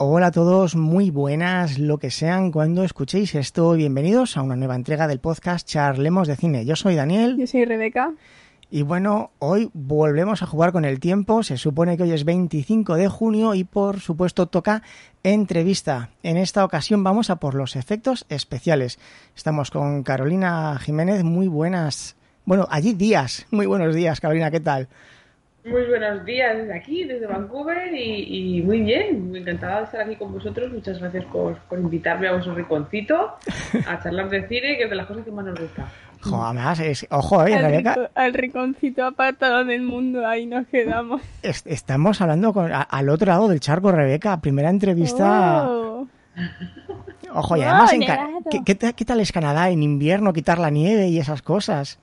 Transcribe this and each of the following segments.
Hola a todos, muy buenas, lo que sean cuando escuchéis esto. Bienvenidos a una nueva entrega del podcast Charlemos de Cine. Yo soy Daniel. Yo soy Rebeca. Y bueno, hoy volvemos a jugar con el tiempo. Se supone que hoy es 25 de junio y por supuesto toca entrevista. En esta ocasión vamos a por los efectos especiales. Estamos con Carolina Jiménez. Muy buenas. Bueno, allí días. Muy buenos días, Carolina. ¿Qué tal? Muy buenos días desde aquí, desde Vancouver y, muy bien, muy encantada de estar aquí con vosotros. Muchas gracias por, invitarme a vuestro rinconcito a charlar de cine, que es de las cosas que más nos gusta. es, ojo, eh, Rebeca. al rinconcito apartado del mundo, ahí nos quedamos. estamos hablando con, al otro lado del charco, Rebeca, primera entrevista. Oh. Ojo, y además, ¿qué, ¿qué, tal es Canadá en invierno, quitar la nieve y esas cosas?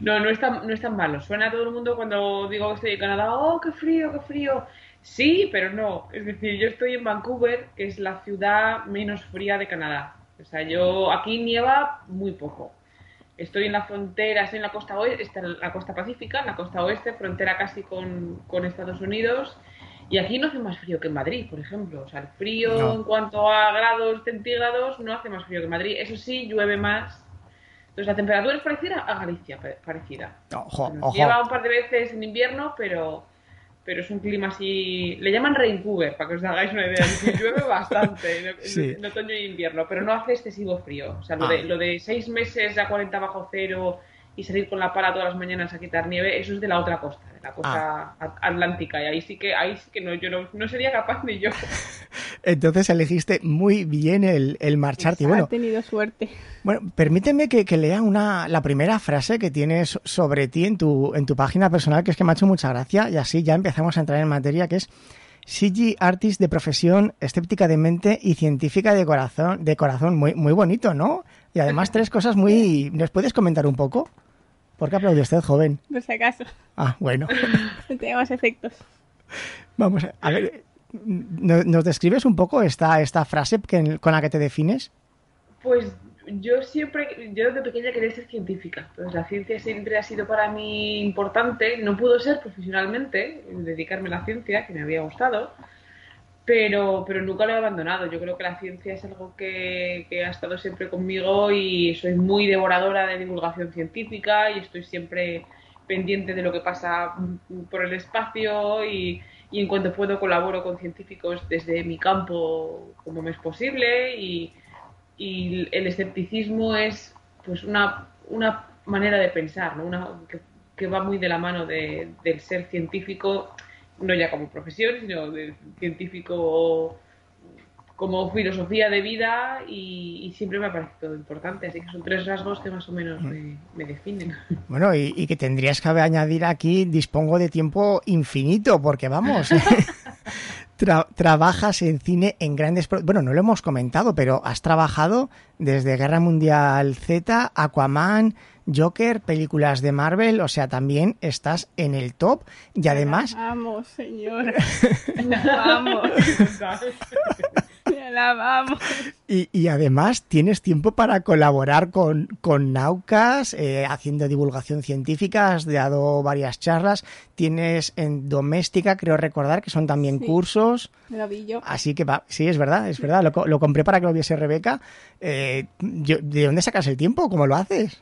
No, no es, tan, no es tan malo. Suena a todo el mundo cuando digo que estoy en Canadá, oh, qué frío, qué frío. Sí, pero no. Es decir, yo estoy en Vancouver, que es la ciudad menos fría de Canadá. O sea, yo aquí nieva muy poco. Estoy en la frontera, estoy en la costa oeste, en la costa pacífica, en la costa oeste, frontera casi con, con Estados Unidos. Y aquí no hace más frío que en Madrid, por ejemplo. O sea, el frío en cuanto a grados centígrados no hace más frío que en Madrid. Eso sí, llueve más entonces la temperatura es parecida a Galicia, parecida. Lleva un par de veces en invierno, pero pero es un clima así. Le llaman Vancouver, para que os hagáis una idea. llueve bastante en, otoño y invierno, pero no hace excesivo frío. O sea, lo, de, ah. lo de seis meses a 40 bajo cero y salir con la pala todas las mañanas a quitar nieve, eso es de la otra costa, de la costa ah. atlántica. Y ahí sí que, ahí sí que no, yo no, sería capaz ni yo. Entonces elegiste muy bien el, el marcharte. bueno, ha tenido suerte. Bueno, permíteme que, lea una, la primera frase que tienes sobre ti en tu, en tu página personal, que es que me ha hecho mucha gracia, y así ya empezamos a entrar en materia, que es CG Artist de profesión, escéptica de mente y científica de corazón, de corazón. Muy, muy bonito, ¿no? Y además tres cosas muy... ¿Nos puedes comentar un poco? ¿Por qué aplaude usted, joven? Por si acaso. Ah, bueno. no tenemos efectos. Vamos a ver, ¿nos describes un poco esta, esta frase con la que te defines? Pues yo siempre, yo desde pequeña quería ser científica. Pues la ciencia siempre ha sido para mí importante. No pudo ser profesionalmente, dedicarme a la ciencia, que me había gustado, pero, pero nunca lo he abandonado. Yo creo que la ciencia es algo que, que ha estado siempre conmigo y soy muy devoradora de divulgación científica y estoy siempre pendiente de lo que pasa por el espacio y, y en cuanto puedo colaboro con científicos desde mi campo como me es posible y el escepticismo es pues una, una manera de pensar, ¿no? una, que, va muy de la mano de, del ser científico, no ya como profesión, sino de científico como filosofía de vida y, siempre me ha parecido importante. Así que son tres rasgos que más o menos me, definen. Bueno, y, y, que tendrías que añadir aquí, dispongo de tiempo infinito, porque vamos, trabajas en cine en grandes... Bueno, no lo hemos comentado, pero has trabajado desde Guerra Mundial Z, Aquaman, Joker, películas de Marvel, o sea, también estás en el top y además... Vamos, señor. Vamos. Y, además tienes tiempo para colaborar con, con Naucas, eh, haciendo divulgación científica, has dado varias charlas, tienes en Doméstica, creo recordar, que son también cursos. Así que va, sí, es verdad, es verdad, lo, lo compré para que lo viese Rebeca. Eh, ¿De dónde sacas el tiempo? ¿Cómo lo haces?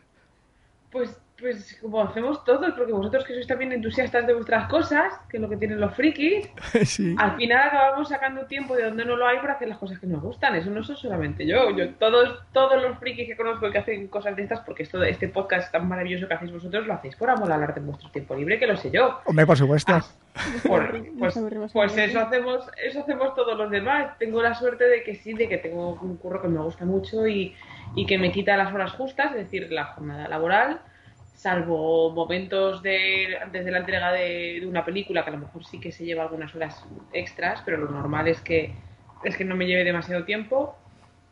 Pues pues como hacemos todos, porque vosotros que sois también entusiastas de vuestras cosas, que es lo que tienen los frikis, al final acabamos sacando tiempo de donde no lo hay para hacer las cosas que nos gustan. Eso no soy solamente yo. yo todos, todos los frikis que conozco que hacen cosas de estas, porque esto, este podcast tan maravilloso que hacéis vosotros, lo hacéis por amor al arte en vuestro tiempo libre, que lo sé yo. Hombre, por supuesto. Ah, pues, pues eso hacemos, eso hacemos todos los demás. Tengo la suerte de que sí, de que tengo un curro que me gusta mucho y, y que me quita las horas justas, es decir, la jornada laboral salvo momentos de, antes de la entrega de, una película, que a lo mejor sí que se lleva algunas horas extras, pero lo normal es que, es que no me lleve demasiado tiempo.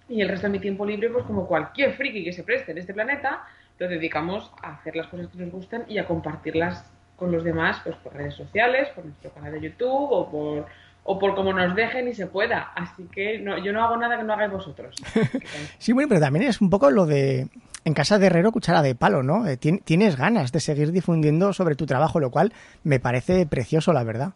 Y el resto de mi tiempo libre, pues como cualquier friki que se preste en este planeta, lo dedicamos a hacer las cosas que nos gustan y a compartirlas con los demás, pues por redes sociales, por nuestro canal de YouTube o por o por como nos dejen y se pueda. Así que no, yo no hago nada que no hagáis vosotros. sí, bueno, pero también es un poco lo de en casa de herrero cuchara de palo, ¿no? Eh, tienes ganas de seguir difundiendo sobre tu trabajo, lo cual me parece precioso, la verdad.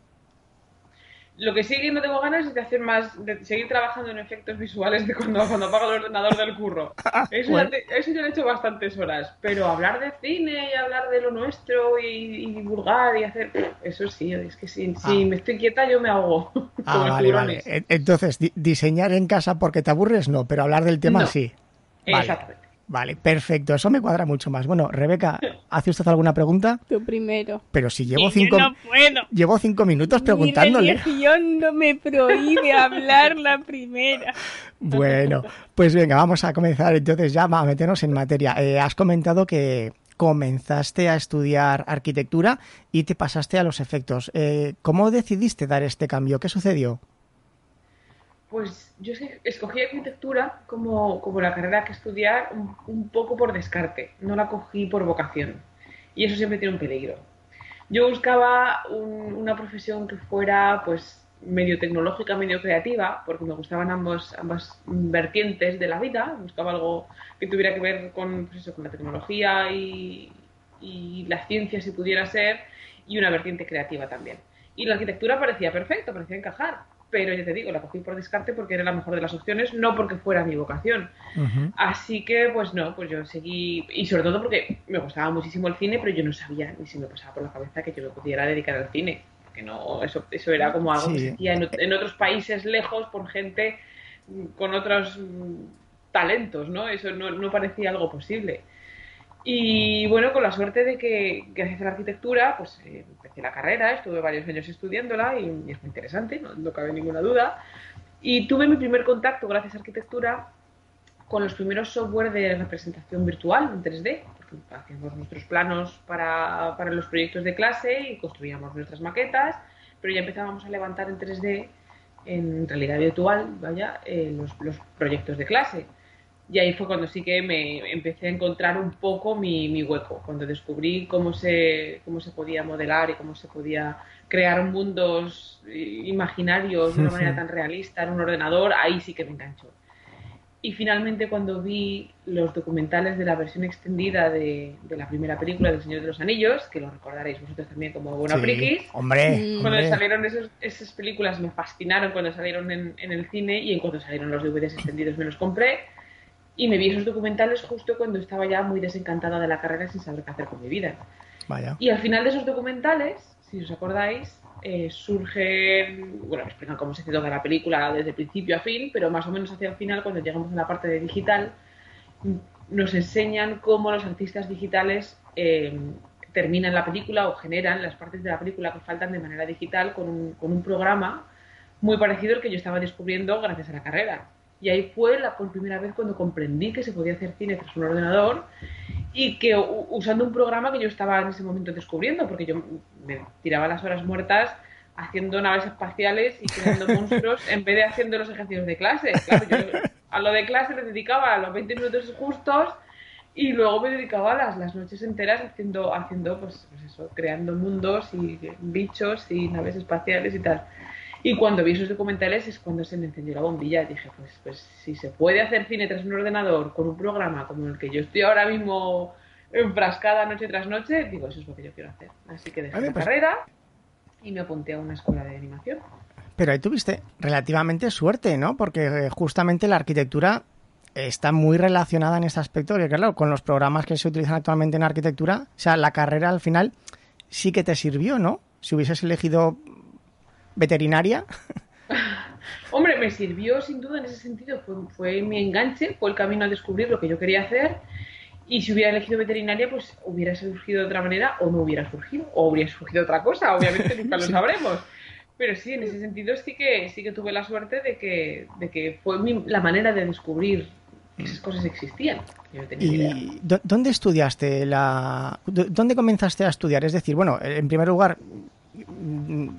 Lo que sí que no tengo ganas es de hacer más, de seguir trabajando en efectos visuales de cuando, cuando apago el ordenador del curro. Eso, ya, te- eso ya lo he hecho bastantes horas. Pero hablar de cine y hablar de lo nuestro y, y divulgar y hacer. Eso sí, es que si, si Ah. me estoy quieta yo me ahogo. Ah, vale, Entonces, di- diseñar en casa porque te aburres, no, pero hablar del tema No. sí. Vale. Exactamente. Vale, perfecto. Eso me cuadra mucho más. Bueno, Rebeca, ¿hace usted alguna pregunta? Tú primero. Pero si llevo yo cinco, no puedo. llevo cinco minutos Mi preguntándole. religión no me prohíbe hablar la primera. Bueno, pues venga, vamos a comenzar entonces ya a meternos en materia. Eh, has comentado que comenzaste a estudiar arquitectura y te pasaste a los efectos. Eh, ¿Cómo decidiste dar este cambio? ¿Qué sucedió? Pues yo escogí arquitectura como, como la carrera que estudiar un, poco por descarte, no la cogí por vocación. Y eso siempre tiene un peligro. Yo buscaba un- una profesión que fuera pues medio tecnológica, medio creativa, porque me gustaban ambos, ambas vertientes de la vida. Buscaba algo que tuviera que ver con, pues eso, con la tecnología y, y la ciencia, si pudiera ser, y una vertiente creativa también. Y la arquitectura parecía perfecto, parecía encajar. Pero ya te digo, la cogí por descarte porque era la mejor de las opciones, no porque fuera mi vocación. Así que, pues no, pues yo seguí, y sobre todo porque me gustaba muchísimo el cine, pero yo no sabía ni si me pasaba por la cabeza que yo me pudiera dedicar al cine. Que no, eso, eso era como algo que se hacía en otros países lejos por gente mm, con otros mm, talentos, ¿no? Eso no, no parecía algo posible. Y bueno, con la suerte de que gracias a la arquitectura, pues eh, empecé la carrera, estuve varios años estudiándola y, y es muy interesante, no, no cabe ninguna duda. Y tuve mi primer contacto gracias a arquitectura con los primeros software de representación virtual en 3D, porque hacíamos nuestros planos para, para los proyectos de clase y construíamos nuestras maquetas, pero ya empezábamos a levantar en 3D, en realidad virtual, vaya, eh, los, los proyectos de clase. Y ahí fue cuando sí que me empecé a encontrar un poco mi, mi hueco, cuando descubrí cómo se, cómo se podía modelar y cómo se podía crear mundos eh, imaginarios de una manera tan realista en un ordenador, ahí sí que me enganchó. Y finalmente cuando vi los documentales de la versión extendida de, de la primera película del Señor de los Anillos, que lo recordaréis vosotros también como buena Sí. frikis, Hombre, cuando hombre. salieron esos- esas películas me fascinaron cuando salieron en, en el cine y en cuanto salieron los DVDs extendidos me los compré y me vi esos documentales justo cuando estaba ya muy desencantada de la carrera sin saber qué hacer con mi vida. Vaya. Y al final de esos documentales, si os acordáis, eh, surgen, bueno, me explican cómo se hace toda la película desde principio a fin, pero más o menos hacia el final, cuando llegamos a la parte de digital, nos enseñan cómo los artistas digitales eh, terminan la película o generan las partes de la película que faltan de manera digital con un, con un programa muy parecido al que yo estaba descubriendo gracias a la carrera. Y ahí fue la por primera vez cuando comprendí que se podía hacer cine tras un ordenador y que usando un programa que yo estaba en ese momento descubriendo, porque yo me tiraba las horas muertas haciendo naves espaciales y creando monstruos en vez de haciendo los ejercicios de clase. Claro, yo a lo de clase le dedicaba a los 20 minutos justos y luego me dedicaba las, las noches enteras haciendo, haciendo pues, pues eso, creando mundos y bichos y naves espaciales y tal. Y cuando vi esos documentales es cuando se me encendió la bombilla. Dije, pues, pues si se puede hacer cine tras un ordenador con un programa como el que yo estoy ahora mismo enfrascada noche tras noche, digo, eso es lo que yo quiero hacer. Así que dejé Vale, la pues- carrera y me apunté a una escuela de animación. Pero ahí tuviste relativamente suerte, ¿no? Porque eh, justamente la arquitectura está muy relacionada en este aspecto, que claro, con los programas que se utilizan actualmente en arquitectura, o sea, la carrera al final sí que te sirvió, ¿no? Si hubieses elegido veterinaria, Hombre, me sirvió sin duda en ese sentido. Fue, fue mi enganche, fue el camino a descubrir lo que yo quería hacer. Y si hubiera elegido veterinaria, pues hubiera surgido de otra manera o no hubiera surgido. O hubiera surgido otra cosa, obviamente nunca lo sabremos. Pero sí, en ese sentido sí que, sí que tuve la suerte de que, de que fue mi- la manera de descubrir que esas cosas existían. Yo no tenía ni idea. ¿Y dó- dónde estudiaste la... dó- ¿Dónde comenzaste a estudiar? Es decir, bueno, en primer lugar, mm,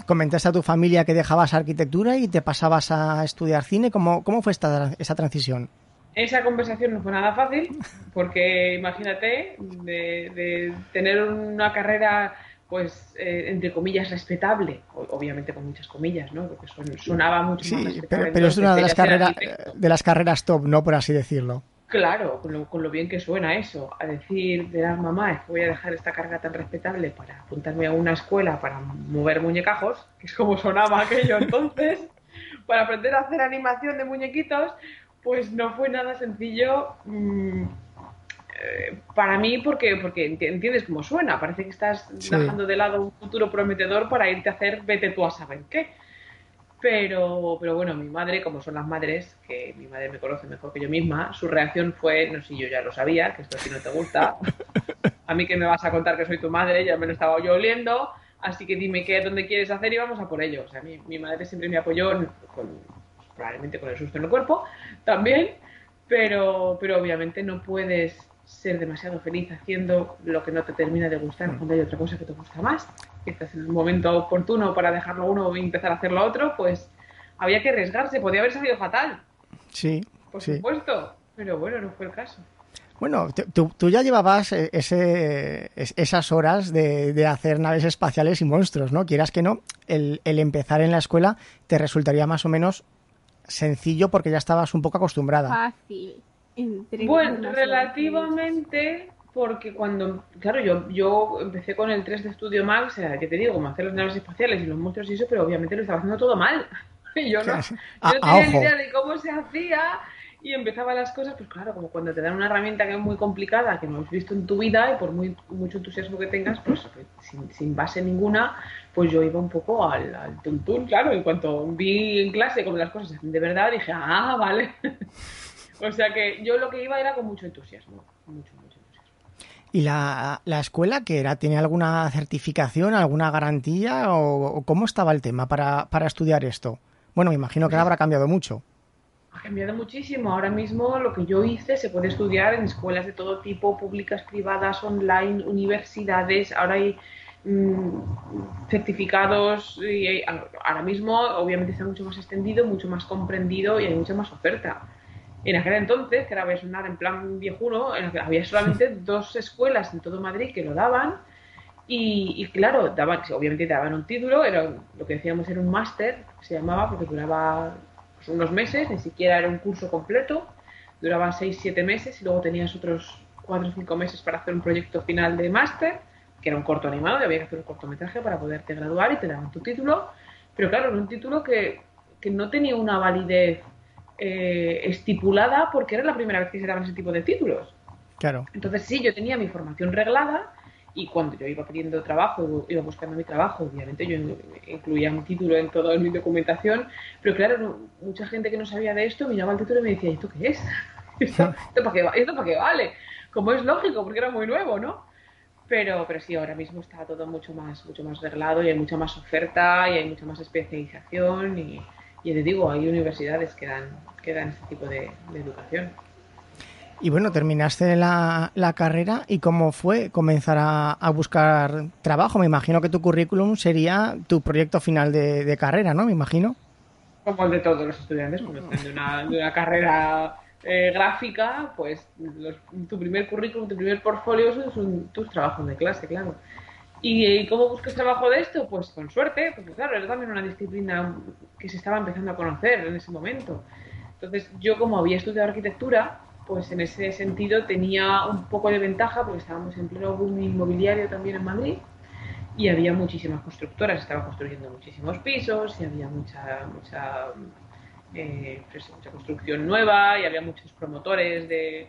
comentaste a tu familia que dejabas arquitectura y te pasabas a estudiar cine. ¿Cómo, cómo fue esta, esa transición? Esa conversación no fue nada fácil, porque imagínate, de, de tener una carrera, pues, eh, entre comillas, respetable, obviamente con muchas comillas, ¿no? Porque son- sonaba mucho más Sí, respetable. pero, pero es una de las carreras de las carreras top, ¿no? Por así decirlo. Claro, con lo, bien que suena eso, a decir de las mamás que voy a dejar esta carga tan respetable para apuntarme a una escuela para mover muñecajos, que es como sonaba aquello entonces, para aprender a hacer animación de muñequitos, pues no fue nada sencillo mm, eh, para mí porque, porque entiendes cómo suena, parece que estás dejando de lado un futuro prometedor para irte a hacer vete tú a saber qué. Pero, pero bueno, mi madre, como son las madres, que mi madre me conoce mejor que yo misma, su reacción fue, no sé si yo ya lo sabía, que esto a ti no te gusta. A mí que me vas a contar que soy tu madre, ya me lo estaba yo oliendo, así que dime qué, dónde quieres hacer y vamos a por ello. O sea, mi, mi madre siempre me apoyó, con, probablemente con el susto en el cuerpo también, pero, pero obviamente no puedes ser demasiado feliz haciendo lo que no te termina de gustar cuando hay otra cosa que te gusta más que estás en el momento oportuno para dejarlo uno y empezar a hacer lo otro, pues había que arriesgarse, podía haber salido fatal. Sí. Por supuesto, pero bueno, no fue el caso. Bueno, tú, ya llevabas eh, ese, esas horas de, hacer naves espaciales y monstruos, ¿no? Quieras que no, el, el empezar en la escuela te resultaría más o menos sencillo porque ya estabas un poco acostumbrada. Fácil. Bueno, relativamente porque cuando, claro, yo, yo empecé con el 3 de Studio Max, o sea, que te digo, como hacer las naves espaciales y los monstruos y eso, pero obviamente lo estaba haciendo todo mal. Y yo no, yo no tenía ni idea de cómo se hacía y empezaba las cosas, pues claro, como cuando te dan una herramienta que es muy complicada, que no has visto en tu vida y por muy, mucho entusiasmo que tengas, pues sin, sin base ninguna, pues yo iba un poco al, al tuntún, claro, y cuando vi en clase cómo las cosas se hacen de verdad, dije, ah, vale. o sea que yo lo que iba era con mucho entusiasmo, mucho, mucho. ¿Y la, la, escuela que era? ¿Tiene alguna certificación, alguna garantía o, cómo estaba el tema para, para, estudiar esto? Bueno, me imagino que habrá cambiado mucho. Ha cambiado muchísimo. Ahora mismo lo que yo hice se puede estudiar en escuelas de todo tipo, públicas, privadas, online, universidades. Ahora hay mm, certificados y ahora mismo obviamente está mucho más extendido, mucho más comprendido y hay mucha más oferta. En aquel entonces, que era en plan viejuno, había solamente dos escuelas en todo Madrid que lo daban. Y, claro, daban, obviamente daban un título, era lo que decíamos era un máster, se llamaba, porque duraba pues, unos meses, ni siquiera era un curso completo, duraba 6-7 meses y luego tenías otros 4 o 5 meses para hacer un proyecto final de máster, que era un corto animado, y había que hacer un cortometraje para poderte graduar y te daban tu título. Pero claro, era un título que, que no tenía una validez eh, estipulada porque era la primera vez que se daban ese tipo de títulos. Claro. Entonces sí, yo tenía mi formación reglada y cuando yo iba pidiendo trabajo, iba buscando mi trabajo, obviamente yo incluía mi título en toda mi documentación, pero claro, mucha gente que no sabía de esto miraba el título y me decía, ¿esto qué es? ¿Esto, para qué, ¿Esto para qué vale? Como es lógico, porque era muy nuevo, ¿no? Pero, pero sí, ahora mismo está todo mucho más, mucho más reglado y hay mucha más oferta y hay mucha más especialización y, y te digo, hay universidades que dan, que dan este tipo de, educación. Y bueno, terminaste la, la, carrera y cómo fue comenzar a, buscar trabajo. Me imagino que tu currículum sería tu proyecto final de, carrera, ¿no? Me imagino. Como el de todos los estudiantes, están de una, de una carrera eh, gráfica, pues tu primer currículum, tu primer portfolio son tus trabajos de clase, claro. ¿Y cómo buscas trabajo de esto? Pues con suerte, porque claro, era también una disciplina que se estaba empezando a conocer en ese momento. Entonces, yo como había estudiado arquitectura, pues en ese sentido tenía un poco de ventaja porque estábamos en pleno boom inmobiliario también en Madrid y había muchísimas constructoras, estaban construyendo muchísimos pisos y había mucha, mucha, eh, pues, mucha construcción nueva y había muchos promotores de,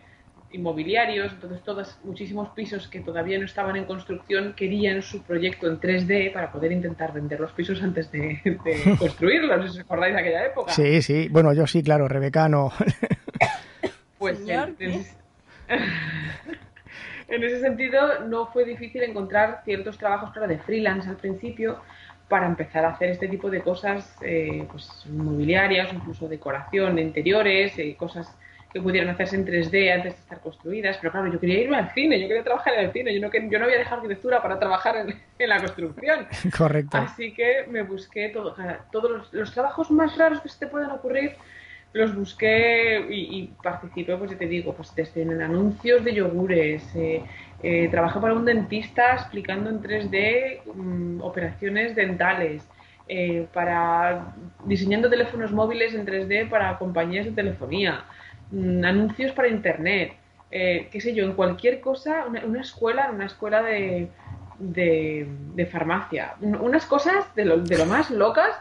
inmobiliarios, entonces todos, muchísimos pisos que todavía no estaban en construcción querían su proyecto en 3D para poder intentar vender los pisos antes de, construirlos, si os acordáis de aquella época. Sí, sí, bueno, yo sí, claro, Rebeca no. pues en, en, ese sentido no fue difícil encontrar ciertos trabajos, claro, de freelance al principio, para empezar a hacer este tipo de cosas eh, pues, inmobiliarias, incluso decoración de interiores, eh, cosas que pudieran hacerse en 3D antes de estar construidas, pero claro, yo quería irme al cine, yo quería trabajar en el cine, yo no, yo no había dejado arquitectura para trabajar en, la construcción. Correcto. Así que me busqué todo, todos los, trabajos más raros que se te puedan ocurrir, los busqué y, participé, pues ya te digo, pues desde en anuncios de yogures, eh, eh, trabajé para un dentista explicando en 3D mm, operaciones dentales, eh, para diseñando teléfonos móviles en 3D para compañías de telefonía. Mm, anuncios para internet, eh, qué sé yo, en cualquier cosa, una, escuela, una escuela de, de, farmacia, unas cosas de lo, de lo más locas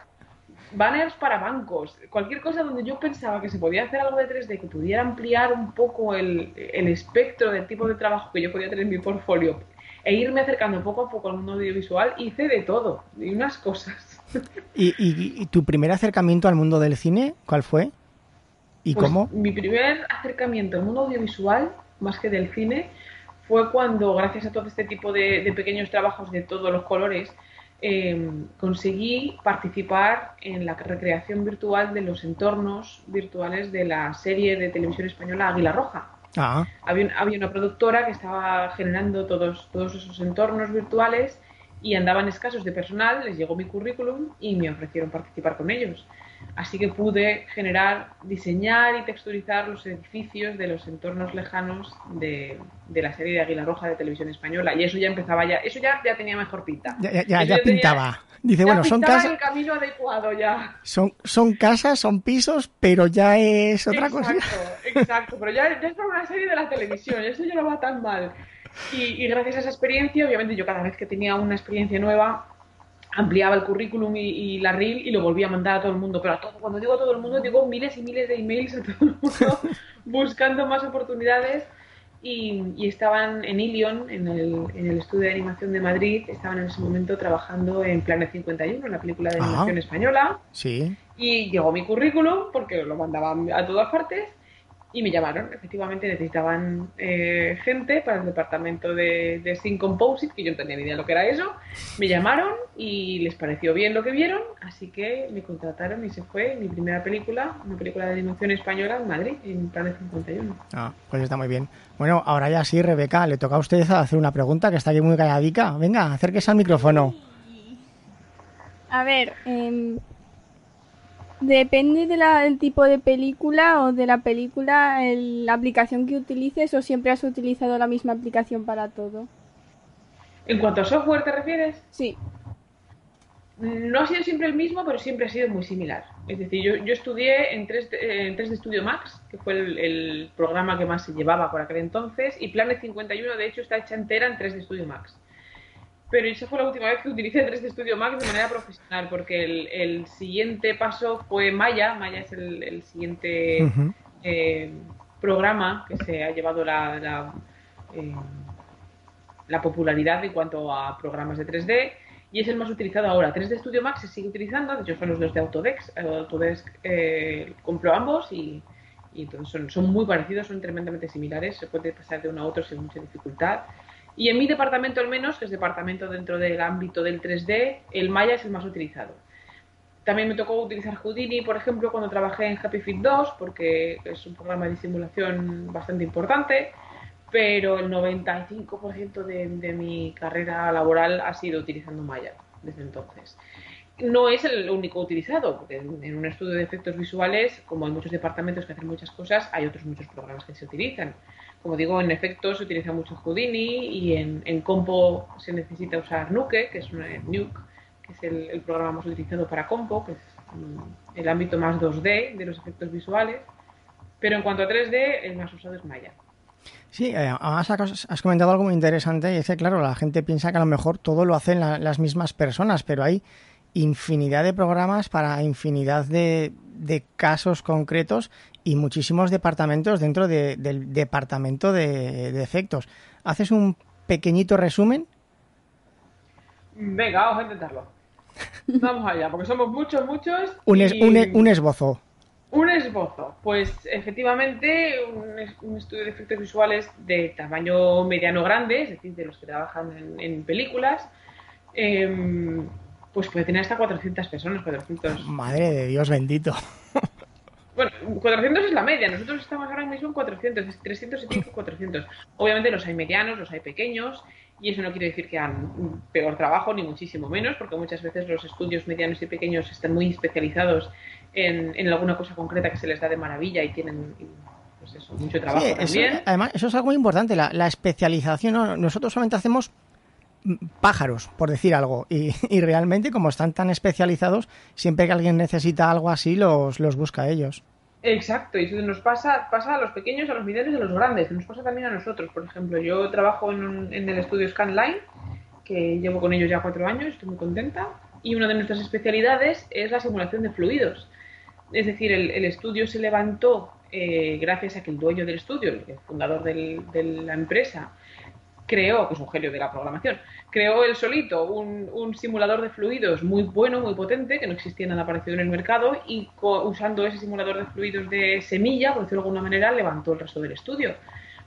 banners para bancos, cualquier cosa donde yo pensaba que se podía hacer algo de 3D, que pudiera ampliar un poco el, el espectro del tipo de trabajo que yo podía tener en mi portfolio e irme acercando poco a poco al mundo audiovisual, hice de todo, y unas cosas. ¿Y, tu primer acercamiento al mundo del cine, cuál fue? ¿Y pues cómo? Mi primer acercamiento al mundo audiovisual, más que del cine, fue cuando, gracias a todo este tipo de pequeños trabajos de todos los colores, Em, conseguí participar en la recreación virtual de los entornos virtuales de la serie de televisión española Águila Roja. Ah. Había, había, una productora que estaba generando todos, todos esos entornos virtuales y andaban escasos de personal, les llegó mi currículum y me ofrecieron participar con ellos. Así que pude generar, diseñar y texturizar los edificios de los entornos lejanos de, la serie de Águila Roja de televisión española. Y eso ya empezaba ya, eso ya, ya tenía mejor pinta. Ya, ya, pintaba. Dice, bueno, son casas. el camino adecuado ya. Son, son casas, son pisos, pero ya es otra cosa. Exacto, pero ya, es por una serie de la televisión, eso ya no va tan mal. Y, y gracias a esa experiencia, obviamente yo cada vez que tenía una experiencia nueva, ampliaba el currículum y, la reel y lo volvía a mandar a todo el mundo. Pero a todo, cuando digo a todo el mundo, digo miles y miles de emails a todo el mundo buscando más oportunidades. Y, estaban en Ilion, en el, en el, estudio de animación de Madrid, estaban en ese momento trabajando en Planet 51, la película de animación española. Sí. Y llegó mi currículum, porque lo mandaban a todas partes, y me llamaron. Efectivamente necesitaban eh, gente para el departamento de, de Sync Composite, que yo no tenía ni idea de lo que era eso. Me llamaron y les pareció bien lo que vieron, así que me contrataron y se fue mi primera película, una película de animación española en Madrid, en Planet 51. Ah, pues está muy bien. Bueno, ahora ya sí, Rebeca, le toca a usted hacer una pregunta que está aquí muy calladica. Venga, acérquese al micrófono. A ver, eh, Depende del tipo de película o de la película, la aplicación que utilices o siempre has utilizado la misma aplicación para todo. ¿En cuanto a software te refieres? Sí. No ha sido siempre el mismo, pero siempre ha sido muy similar. Es decir, yo, yo estudié en 3, en 3 de Studio Max, que fue el, el, programa que más se llevaba por aquel entonces, y Planet 51 de hecho está hecha entera en 3 de Studio Max pero esa fue la última vez que utilicé 3D Studio Max de manera profesional, porque el, siguiente paso fue Maya. Maya es el, siguiente eh, programa que se ha llevado la, la, eh, la, popularidad en cuanto a programas de 3D y es el más utilizado ahora. 3D Studio Max se sigue utilizando, de hecho son los dos de Autodesk. Autodesk eh, compró ambos y, y entonces son, son muy parecidos, son tremendamente similares, se puede pasar de uno a otro sin mucha dificultad. Y en mi departamento al menos, que es departamento dentro del ámbito del 3D, el Maya es el más utilizado. También me tocó utilizar Houdini, por ejemplo, cuando trabajé en Happy Feet 2, porque es un programa de simulación bastante importante, pero el 95% de, de mi carrera laboral ha sido utilizando Maya desde entonces. No es el único utilizado, porque en un estudio de efectos visuales, como hay muchos departamentos que hacen muchas cosas, hay otros muchos programas que se utilizan. Como digo, en efectos se utiliza mucho Houdini y en, compo se necesita usar Nuke, que es una Nuke, que es el, programa más utilizado para compo, que es mm, el ámbito más 2D de los efectos visuales. Pero en cuanto a 3D, el más usado es Maya. Sí, eh, además has comentado algo muy interesante y es que, claro, la gente piensa que a lo mejor todo lo hacen las mismas personas, pero hay infinidad de programas para infinidad de, de casos concretos y muchísimos departamentos dentro del departamento de, efectos. ¿Haces un pequeñito resumen? Venga, vamos a intentarlo. Vamos allá, porque somos muchos, muchos. Un, un, esbozo. Un esbozo. Pues efectivamente, un, estudio de efectos visuales de tamaño mediano-grande, es decir, de los que trabajan en, películas, em, pues puede tener hasta 400 personas, 400. Madre de Dios bendito. Bueno, 400 es la media, nosotros estamos ahora mismo en 400, 300 y 400. Obviamente los hay medianos, los hay pequeños, y eso no quiere decir que hagan peor trabajo, ni muchísimo menos, porque muchas veces los estudios medianos y pequeños están muy especializados en, alguna cosa concreta que se les da de maravilla y tienen pues eso, mucho trabajo también. además, eso es algo muy importante, la, especialización. Nosotros solamente hacemos pájaros, por decir algo. Y, realmente, como están tan especializados, siempre que alguien necesita algo así, los, los busca a ellos. Exacto, y eso nos pasa, pasa a los pequeños, a los medianos y a los grandes. Nos pasa también a nosotros. Por ejemplo, yo trabajo en, en el estudio Scanline, que llevo con ellos ya cuatro años, estoy muy contenta. Y una de nuestras especialidades es la simulación de fluidos. Es decir, el, estudio se levantó eh, gracias a que el dueño del estudio, el fundador de la empresa, creó, que es un genio de la programación, creó él solito un, un, simulador de fluidos muy bueno, muy potente, que no existía nada parecido en el mercado, y usando ese simulador de fluidos de semilla, por decirlo de alguna manera, levantó el resto del estudio.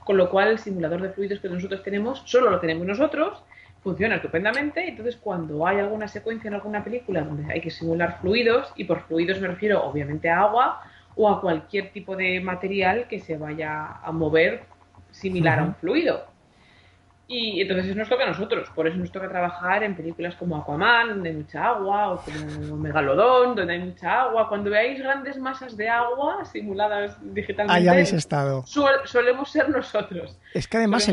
Con lo cual, el simulador de fluidos que nosotros tenemos, solo lo tenemos nosotros, funciona estupendamente. Entonces, cuando hay alguna secuencia en alguna película donde hay que simular fluidos, y por fluidos me refiero obviamente a agua o a cualquier tipo de material que se vaya a mover similar uh -huh. a un fluido y entonces eso nos toca a nosotros, por eso nos toca trabajar en películas como Aquaman, donde hay mucha agua, o como Megalodón, donde hay mucha agua. Cuando veáis grandes masas de agua simuladas digitalmente, ahí habéis estado. Solemos ser nosotros. Es que además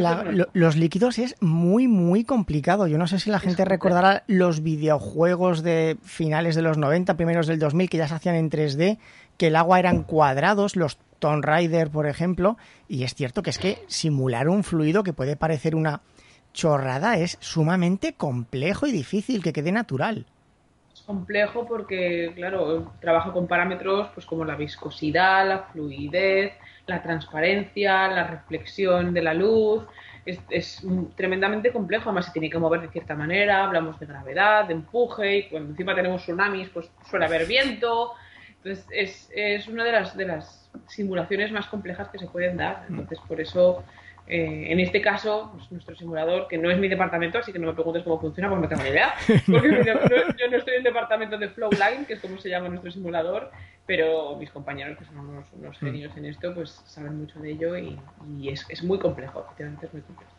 los líquidos es muy, muy complicado. Yo no sé si la gente recordará los videojuegos de finales de los 90, primeros del 2000, que ya se hacían en 3D, que el agua eran cuadrados, los Tomb Raider, por ejemplo, y es cierto que es que simular un fluido que puede parecer una chorrada es sumamente complejo y difícil que quede natural. Es complejo porque, claro, trabaja con parámetros pues como la viscosidad, la fluidez, la transparencia, la reflexión de la luz. Es, es, tremendamente complejo, además se tiene que mover de cierta manera, hablamos de gravedad, de empuje, y cuando encima tenemos tsunamis, pues suele haber viento. Entonces es, es una de las, de las simulaciones más complejas que se pueden dar. Entonces, por eso, eh, en este caso, pues, nuestro simulador, que no es mi departamento, así que no me preguntes cómo funciona, porque no tengo ni idea. Porque no, yo no estoy en el departamento de Flowline, que es como se llama nuestro simulador, pero mis compañeros, que son unos, unos genios en esto, pues saben mucho de ello y, y es, es, muy complejo, efectivamente es muy complejo.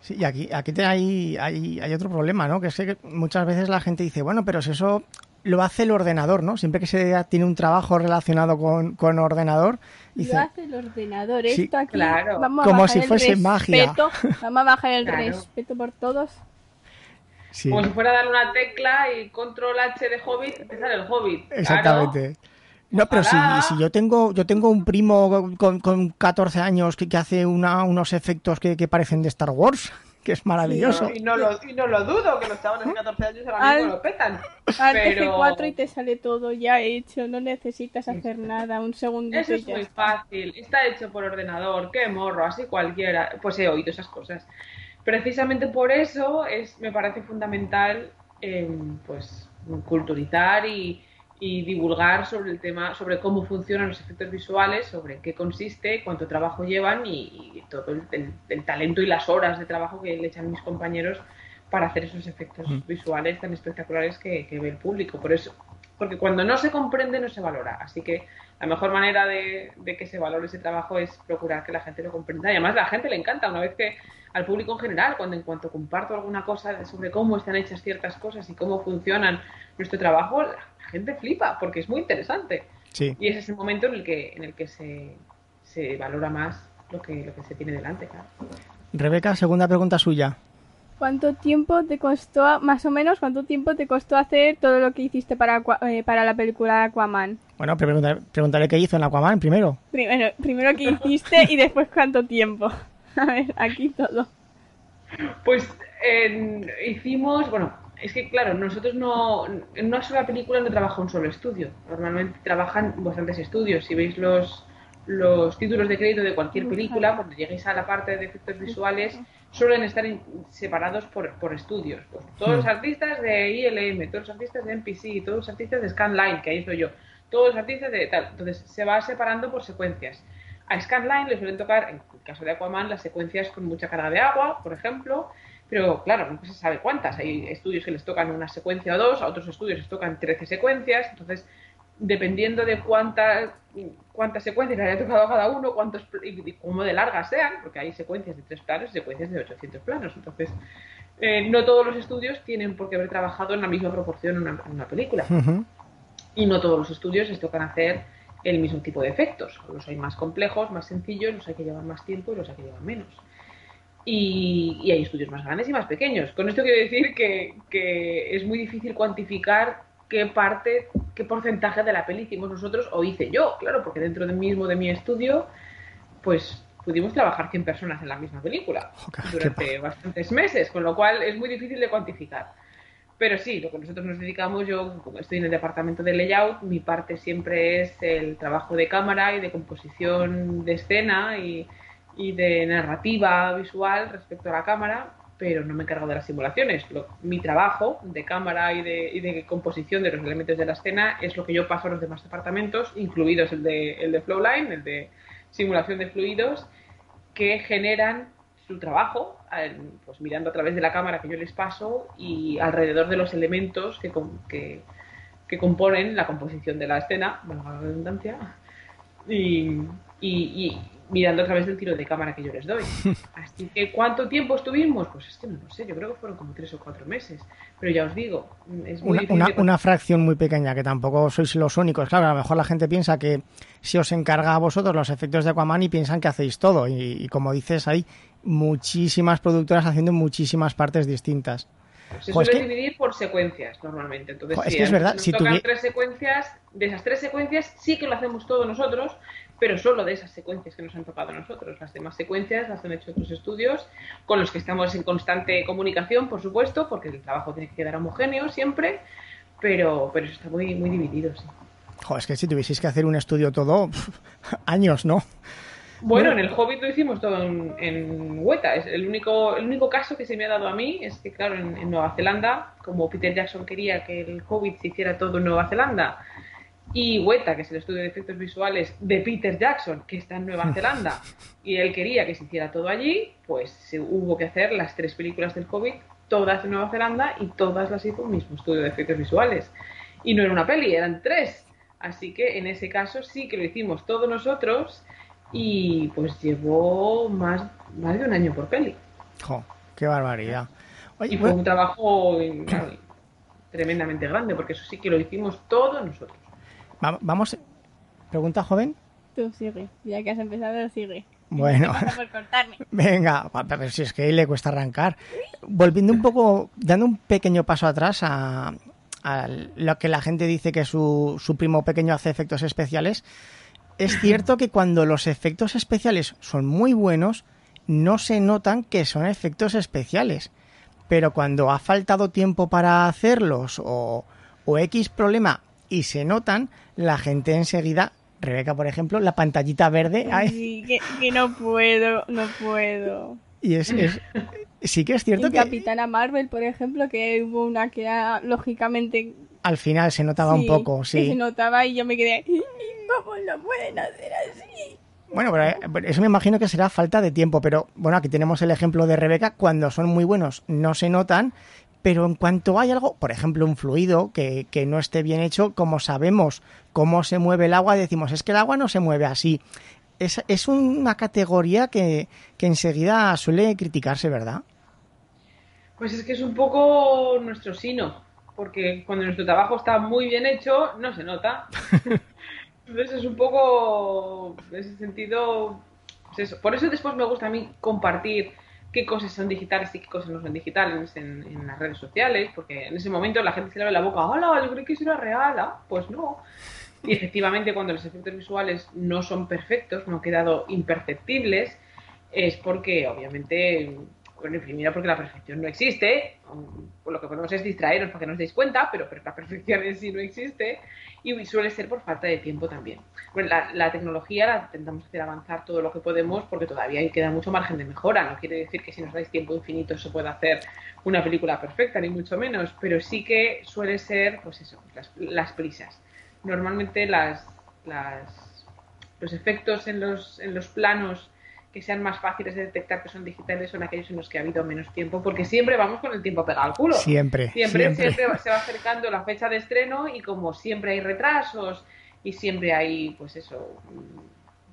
Sí, y aquí, aquí te hay, hay, hay otro problema, ¿no? Que es que muchas veces la gente dice, bueno, pero si eso lo hace el ordenador, ¿no? Siempre que se tiene un trabajo relacionado con, con ordenador. Dice, lo hace el ordenador. Esto sí, aquí, claro. vamos Como a si fuese el magia. respeto, Vamos a bajar el Claro. respeto por todos. Sí, Como si fuera a dar una tecla y control H de Hobbit, empezar el Hobbit. Claro. exactamente. No, pero si yo tengo yo tengo un primo con, con 14 años que, que hace una, unos efectos que, que parecen de Star Wars, que es maravilloso. Y no, lo, y no lo dudo, que los chavales de 14 años ahora Al- mismo lo petan. Al Pero- TG4 y te sale todo ya hecho, no necesitas hacer nada, un segundito Eso y es muy está. fácil. Está hecho por ordenador. Qué morro, así cualquiera. Pues he oído esas cosas. Precisamente por eso es, me parece fundamental eh, pues culturizar y, y divulgar sobre el tema, sobre cómo funcionan los efectos visuales, sobre qué consiste, cuánto trabajo llevan y, y todo el, el- el talento y las horas de trabajo que le echan mis compañeros para hacer esos efectos Mm. visuales tan espectaculares que, que ve el público. Por eso, porque cuando no se comprende no se valora. Así que la mejor manera de, de que se valore ese trabajo es procurar que la gente lo comprenda. Y además a la gente le encanta, una vez que al público en general, cuando en cuanto comparto alguna cosa sobre cómo están hechas ciertas cosas y cómo funcionan nuestro trabajo, la gente flipa, porque es muy interesante. Sí. Y ese es el momento en el que, en el que se, se valora más lo que, lo que se tiene delante, claro. Rebeca, segunda pregunta suya. ¿Cuánto tiempo te costó, más o menos, cuánto tiempo te costó hacer todo lo que hiciste para, eh, para la película Aquaman? Bueno, preguntaré, preguntaré qué hizo en Aquaman primero. Primero, primero qué hiciste y después cuánto tiempo. A ver, aquí todo. Pues en- hicimos, bueno, es que claro, nosotros no, en una sola película no trabaja un solo estudio. Normalmente trabajan bastantes estudios. Si veis los, los títulos de crédito de cualquier película, cuando lleguéis a la parte de efectos visuales, suelen estar in- separados por, por estudios. Pues todos los artistas de ILM, todos los artistas de NPC, todos los artistas de Scanline, que ahí estoy yo, todos los artistas de tal. Entonces se va separando por secuencias. A Scanline le suelen tocar, en el caso de Aquaman, las secuencias con mucha carga de agua, por ejemplo, pero claro, nunca se sabe cuántas. Hay estudios que les tocan una secuencia o dos, a otros estudios les tocan 13 secuencias, entonces dependiendo de cuántas cuántas secuencias haya tocado a cada uno, cuántos y, cómo de largas sean, porque hay secuencias de tres planos y secuencias de 800 planos, entonces eh, no todos los estudios tienen por qué haber trabajado en la misma proporción en una, en una película y no todos los estudios les tocan hacer el mismo tipo de efectos. Los hay más complejos, más sencillos, los hay que llevar más tiempo y los hay que llevar menos. Y, y hay estudios más grandes y más pequeños. Con esto quiero decir que, que es muy difícil cuantificar qué parte qué porcentaje de la peli hicimos nosotros o hice yo, claro, porque dentro del mismo de mi estudio, pues pudimos trabajar 100 personas en la misma película durante bastantes meses, con lo cual es muy difícil de cuantificar. Pero sí, lo que nosotros nos dedicamos, yo como estoy en el departamento de layout, mi parte siempre es el trabajo de cámara y de composición de escena y, y de narrativa visual respecto a la cámara, pero no me encargo de las simulaciones. mi trabajo de cámara y de, y de, composición de los elementos de la escena es lo que yo paso a los demás departamentos, incluidos el de, el de Flowline, el de simulación de fluidos, que generan su trabajo, pues mirando a través de la cámara que yo les paso y alrededor de los elementos que, que, que componen la composición de la escena, bueno, la redundancia, y, y, mirando a través del tiro de cámara que yo les doy. Así que, ¿cuánto tiempo estuvimos? Pues es que no lo sé, yo creo que fueron como tres o cuatro meses. Pero ya os digo, es muy una, una, fracción muy pequeña, que tampoco sois los únicos. Claro, a lo mejor la gente piensa que si os encarga a vosotros los efectos de Aquaman y piensan que hacéis todo. Y, como dices, hay muchísimas productoras haciendo muchísimas partes distintas. Se suele dividir por secuencias normalmente. Entonces, es que es verdad. si tocan tres secuencias, de esas tres secuencias sí que lo hacemos todos nosotros, pero solo de esas secuencias que nos han tocado a nosotros. Las demás secuencias las han hecho otros estudios con los que estamos en constante comunicación, por supuesto, porque el trabajo tiene que quedar homogéneo siempre, pero, pero eso está muy, muy dividido, sí. Joder, es que si tuvieseis que hacer un estudio todo, años, ¿no? Bueno, en el Hobbit lo hicimos todo en, en Hueta. Es el único, el único caso que se me ha dado a mí es que, claro, en, en Nueva Zelanda, como Peter Jackson quería que el Hobbit se hiciera todo en Nueva Zelanda, y Weta, que es el estudio de efectos visuales de Peter Jackson, que está en Nueva Zelanda, y él quería que se hiciera todo allí, pues se hubo que hacer las tres películas del COVID, todas en Nueva Zelanda, y todas las hizo un mismo estudio de efectos visuales. Y no era una peli, eran tres. Así que en ese caso sí que lo hicimos todos nosotros, y pues llevó más, más de un año por peli. Jo, ¡Qué barbaridad! y fue un trabajo tremendamente grande, porque eso sí que lo hicimos todos nosotros vamos. Pregunta joven. Tú sigue, ya que has empezado, sigue. Bueno, venga, pero si es que le cuesta arrancar. Volviendo un poco, dando un pequeño paso atrás a, lo que la gente dice que su, su primo pequeño hace efectos especiales, es cierto que cuando los efectos especiales son muy buenos, no se notan que son efectos especiales. Pero cuando ha faltado tiempo para hacerlos o, o X problema y se notan, la gente enseguida, Rebeca, por ejemplo, la pantallita verde. Sí, que, no puedo, no puedo. Y es, sí que es cierto que. Capitana Marvel, por ejemplo, que hubo una que era lógicamente. Al final se notaba un poco, sí. Se notaba y yo me quedé. ¿Cómo lo pueden hacer así? Bueno, pero eh, eso me imagino que será falta de tiempo, pero bueno, aquí tenemos el ejemplo de Rebeca, cuando son muy buenos no se notan pero en cuanto hay algo, por ejemplo, un fluido que, no esté bien hecho, como sabemos cómo se mueve el agua, decimos, es que el agua no se mueve así. Es, es una categoría que, que enseguida suele criticarse, ¿verdad? Pues es que es un poco nuestro sino, porque cuando nuestro trabajo está muy bien hecho, no se nota. Entonces es un poco, en ese sentido, pues eso. Por eso después me gusta a mí compartir qué cosas son digitales y qué cosas no son digitales en, las redes sociales, porque en ese momento la gente se le ve la boca, hola, yo creo que eso era real, ¿ah? pues no. Y efectivamente cuando los efectos visuales no son perfectos, no han quedado imperceptibles, es porque obviamente, bueno, primero porque la perfección no existe, lo que podemos es distraeros para que no os deis cuenta, pero, pero la perfección en sí no existe, y suele ser por falta de tiempo también. Bueno, la, tecnología la intentamos hacer avanzar todo lo que podemos porque todavía queda mucho margen de mejora. No quiere decir que si nos dais tiempo infinito se pueda hacer una película perfecta, ni mucho menos, pero sí que suele ser, pues eso, las, prisas. Normalmente las, las, los efectos en los, en los planos que sean más fáciles de detectar que son digitales son aquellos en los que ha habido menos tiempo, porque siempre vamos con el tiempo pegado al culo. Siempre. Siempre, siempre. se va acercando la fecha de estreno y como siempre hay retrasos y siempre hay, pues eso,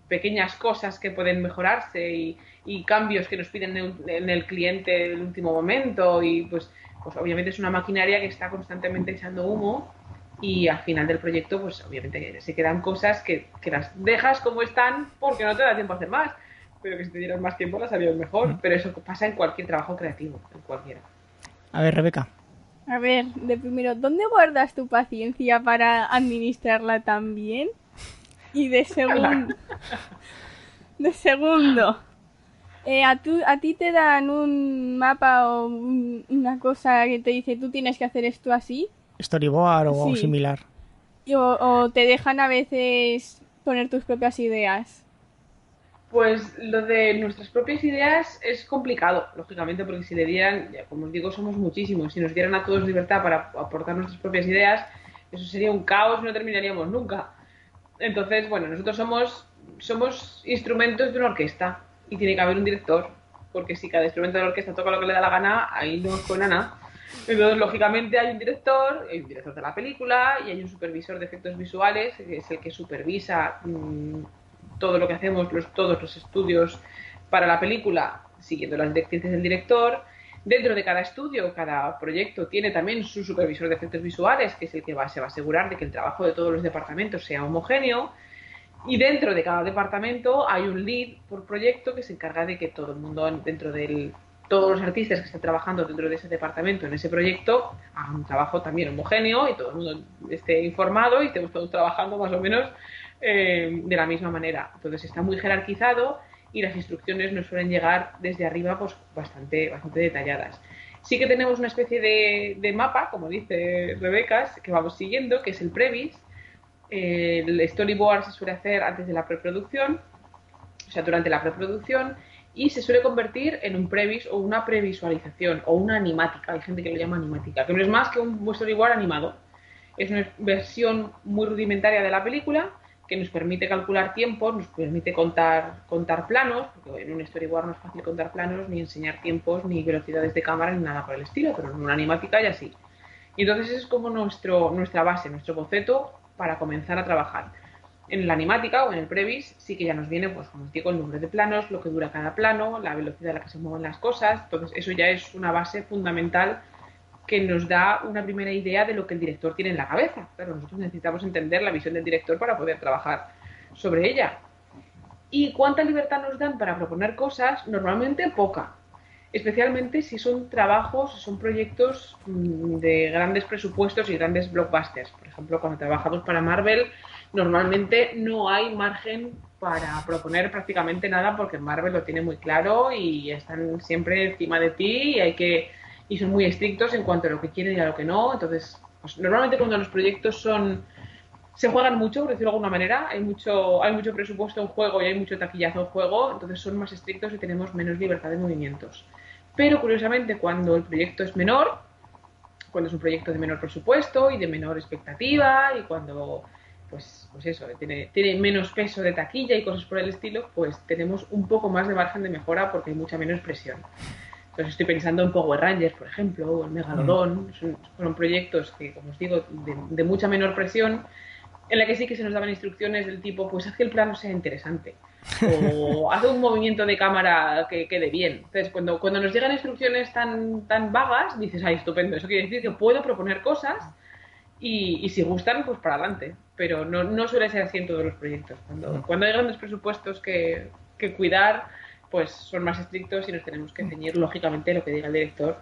pequeñas cosas que pueden mejorarse y, cambios que nos piden en el, cliente en el último momento y pues, pues obviamente es una maquinaria que está constantemente echando humo y al final del proyecto pues obviamente se quedan cosas que, que las dejas como están porque no te da tiempo a hacer más pero que si te dieras más tiempo las harías mejor. Pero eso pasa en cualquier trabajo creativo, en cualquiera. A ver, Rebeca. A ver, de primero, ¿dónde guardas tu paciencia para administrarla tan bien? Y de segundo, de segundo, eh, a, tu, a ti te dan un mapa o una cosa que te dice tú tienes que hacer esto así. Storyboard o similar. o te dejan a veces poner tus propias ideas. Pues lo de nuestras propias ideas es complicado, lógicamente, porque si le dieran, como os digo, somos muchísimos, si nos dieran a todos libertad para aportar nuestras propias ideas, eso sería un caos no terminaríamos nunca. Entonces, bueno, nosotros somos, somos instrumentos de una orquesta y tiene que haber un director, porque si cada instrumento de la orquesta toca lo que le da la gana, ahí no suena nada. Entonces, lógicamente, hay un director, hay un director de la película y hay un supervisor de efectos visuales, que es el que supervisa mm, todo lo que hacemos, los, todos los estudios para la película, siguiendo las directrices del director. Dentro de cada estudio, cada proyecto tiene también su supervisor de efectos visuales, que es el que se va a asegurar de que el trabajo de todos los departamentos sea homogéneo. Y dentro de cada departamento hay un lead por proyecto que se encarga de que todo el mundo dentro del todos los artistas que estén trabajando dentro de ese departamento, en ese proyecto, hagan un trabajo también homogéneo y todo el mundo esté informado y estemos todos trabajando más o menos eh, de la misma manera. Entonces está muy jerarquizado y las instrucciones nos suelen llegar desde arriba pues bastante, bastante detalladas. Sí que tenemos una especie de, mapa, como dice Rebeca, que vamos siguiendo, que es el previs. el storyboard se suele hacer antes de la preproducción, o sea, durante la preproducción, y se suele convertir en un previs o una previsualización o una animática. Hay gente que lo llama animática, que no es más que un storyboard animado. Es una versión muy rudimentaria de la película que nos permite calcular tiempos, nos permite contar, contar planos, porque en un storyboard no es fácil contar planos, ni enseñar tiempos, ni velocidades de cámara, ni nada por el estilo, pero en una animática ya sí. Y entonces es como nuestro, nuestra base, nuestro boceto para comenzar a trabajar. En la animática o en el previs sí que ya nos viene, pues como os digo, el número de planos, lo que dura cada plano, la velocidad a la que se mueven las cosas. Entonces eso ya es una base fundamental que nos da una primera idea de lo que el director tiene en la cabeza. Pero nosotros necesitamos entender la visión del director para poder trabajar sobre ella. ¿Y cuánta libertad nos dan para proponer cosas? Normalmente poca. Especialmente si son trabajos, son proyectos mm, de grandes presupuestos y grandes blockbusters. Por ejemplo, cuando trabajamos para Marvel, normalmente no hay margen para proponer prácticamente nada porque Marvel lo tiene muy claro y están siempre encima de ti y hay que y son muy estrictos en cuanto a lo que quieren y a lo que no. Entonces, pues, normalmente cuando los proyectos son se juegan mucho, por decirlo de alguna manera, hay mucho, hay mucho presupuesto en juego y hay mucho taquillazo en juego, entonces son más estrictos y tenemos menos libertad de movimientos. Pero curiosamente, cuando el proyecto es menor, cuando es un proyecto de menor presupuesto y de menor expectativa, y cuando pues, pues eso, tiene, tiene menos peso de taquilla y cosas por el estilo, pues tenemos un poco más de margen de mejora porque hay mucha menos presión. Entonces estoy pensando en Power Rangers, por ejemplo, o en Megalodon. Mm. Son, fueron proyectos que, como os digo, de, mucha menor presión, en la que sí que se nos daban instrucciones del tipo, pues haz que el plano sea interesante. O haz un movimiento de cámara que quede bien. Entonces, cuando, cuando nos llegan instrucciones tan, tan vagas, dices, ay, estupendo. Eso quiere decir que puedo proponer cosas y, y si gustan, pues para adelante. Pero no, no suele ser así en todos los proyectos. Cuando, mm. cuando hay grandes presupuestos que, que cuidar pues son más estrictos y nos tenemos que ceñir lógicamente lo que diga el director.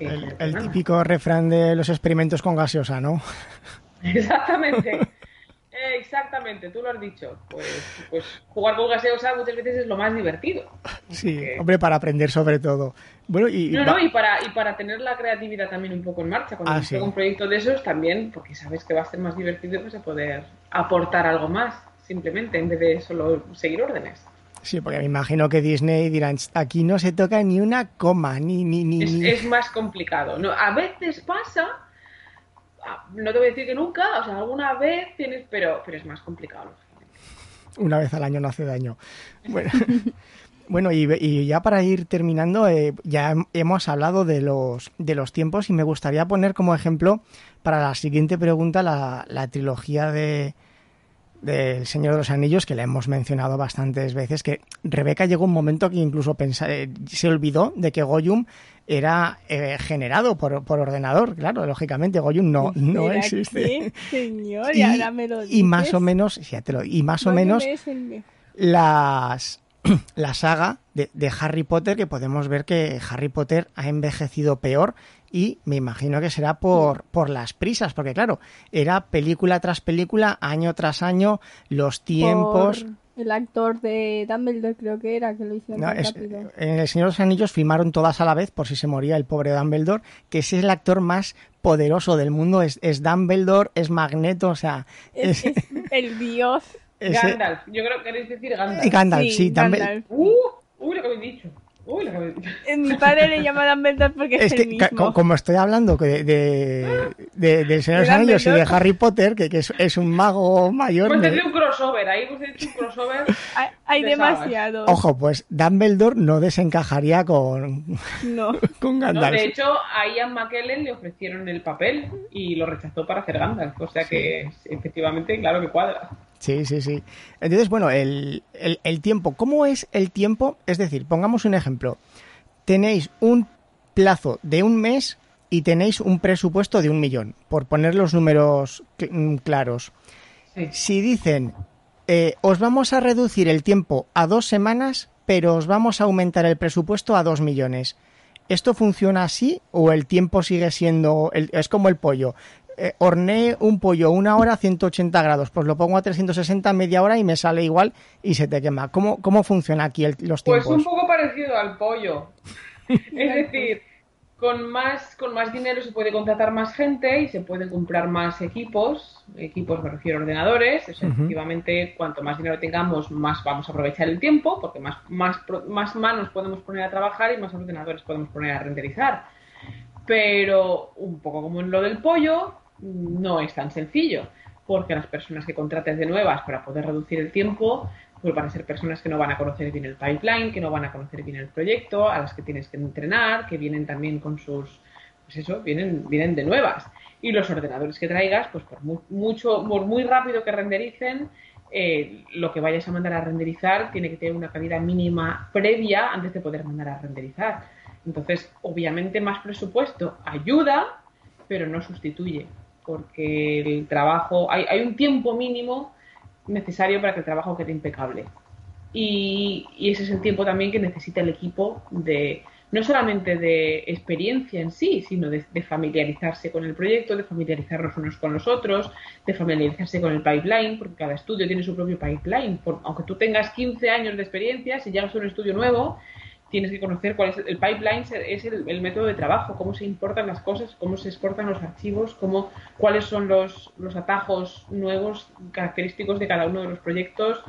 el, típico refrán de los experimentos con gaseosa, ¿no? Exactamente. Exactamente, tú lo has dicho. Pues, pues, jugar con gaseosa muchas veces es lo más divertido. Sí, hombre, para aprender sobre todo. Bueno, y, no, no, y para, y para tener la creatividad también un poco en marcha. Cuando ah, un proyecto de esos también, porque sabes que va a ser más divertido, pues a poder aportar algo más, simplemente, en vez de solo seguir órdenes. Sí, porque me imagino que Disney dirán, aquí no se toca ni una coma, ni... ni, ni es, más complicado. No, a veces pasa, no te voy a decir que nunca, o sea, alguna vez tienes, pero, pero es más complicado. Una vez al año no hace daño. Bueno, bueno y, ya para ir terminando, eh, ya hemos hablado de los, de los tiempos y me gustaría poner como ejemplo para la siguiente pregunta la, la trilogía de, del Señor de los Anillos, que le hemos mencionado bastantes veces, que Rebeca llegó un momento que incluso eh, se olvidó de que Goyum era eh, generado por, ordenador. Claro, lógicamente Goyum no, no existe. señor, y, ahora me lo y más o menos, y más o menos las la saga de, de, Harry Potter, que podemos ver que Harry Potter ha envejecido peor y me imagino que será por, por las prisas, porque claro, era película tras película, año tras año, los tiempos... Por el actor de Dumbledore creo que era, que lo hicieron No, tan es- rápido. en El Señor de los Anillos filmaron todas a la vez por si se moría el pobre Dumbledore, que ese es el actor más poderoso del mundo, es, es Dumbledore, es Magneto, o sea, Es, es, es el dios. ese- Gandalf. Yo creo que queréis decir Gandalf. Gandalf, sí, Sí, Gandalf. Uh, uy, lo que habéis dicho. Uy, Mi padre le llama Dumbledore porque es, Es el que mismo. co- como estoy hablando de, de, de- del Señor de los Anillos y de. Harry Potter, que, que es, es un mago mayor, Hemos me- un crossover, ahí hemos hecho un crossover. Hay, hay de sagas. demasiados. ojo, pues Dumbledore no desencajaría con, No. con No, Gandalf. de hecho, a Ian McKellen le ofrecieron el papel y lo rechazó para hacer Gandalf. O sea que, efectivamente, claro que cuadra. Sí, sí, sí. Entonces, bueno, el, el- el tiempo. ¿Cómo es el tiempo? Es decir, pongamos un ejemplo. Tenéis un plazo de un mes y tenéis un presupuesto de un millón, por poner los números cl- mm, claros. Sí. Si dicen, eh, os vamos a reducir el tiempo a dos semanas, pero os vamos a aumentar el presupuesto a dos millones. ¿Esto funciona así o el tiempo sigue siendo, el- es como el pollo? Eh, horneé un pollo una hora a 180 grados, pues lo pongo a 360 media hora y me sale igual y se te quema. ¿Cómo, cómo funciona aquí el- los Pues tiempos? un poco parecido al pollo. es decir, con más, con más dinero se puede contratar más gente y se pueden comprar más equipos. Equipos me refiero a ordenadores. Efectivamente, cuanto más dinero tengamos, más vamos a aprovechar el tiempo, porque más, más, más manos podemos poner a trabajar y más ordenadores podemos poner a renderizar. Pero un poco como en lo del pollo, no es tan sencillo, porque las personas que contrates de nuevas para poder reducir el tiempo, pues van a ser personas que no van a conocer bien el pipeline, que no van a conocer bien el proyecto, a las que tienes que entrenar, que vienen también con sus, pues eso, vienen, vienen de nuevas. Y los ordenadores que traigas, pues por mu- mucho, por muy rápido que rendericen, eh, lo que vayas a mandar a renderizar tiene que tener una calidad mínima previa antes de poder mandar a renderizar. Entonces, obviamente más presupuesto ayuda, pero no sustituye, porque el trabajo, hay, hay un tiempo mínimo necesario para que el trabajo quede impecable. Y, y ese es el tiempo también que necesita el equipo de no solamente de experiencia en sí, sino de, familiarizarse con el proyecto, de familiarizarnos unos con los otros, de familiarizarse con el pipeline, porque cada estudio tiene su propio pipeline. Por- aunque tú tengas 15 años de experiencia, si llegas a un estudio nuevo, tienes que conocer cuál es el pipeline, es el, el método de trabajo, cómo se importan las cosas, cómo se exportan los archivos, cómo, cuáles son los, los atajos nuevos, característicos de cada uno de los proyectos,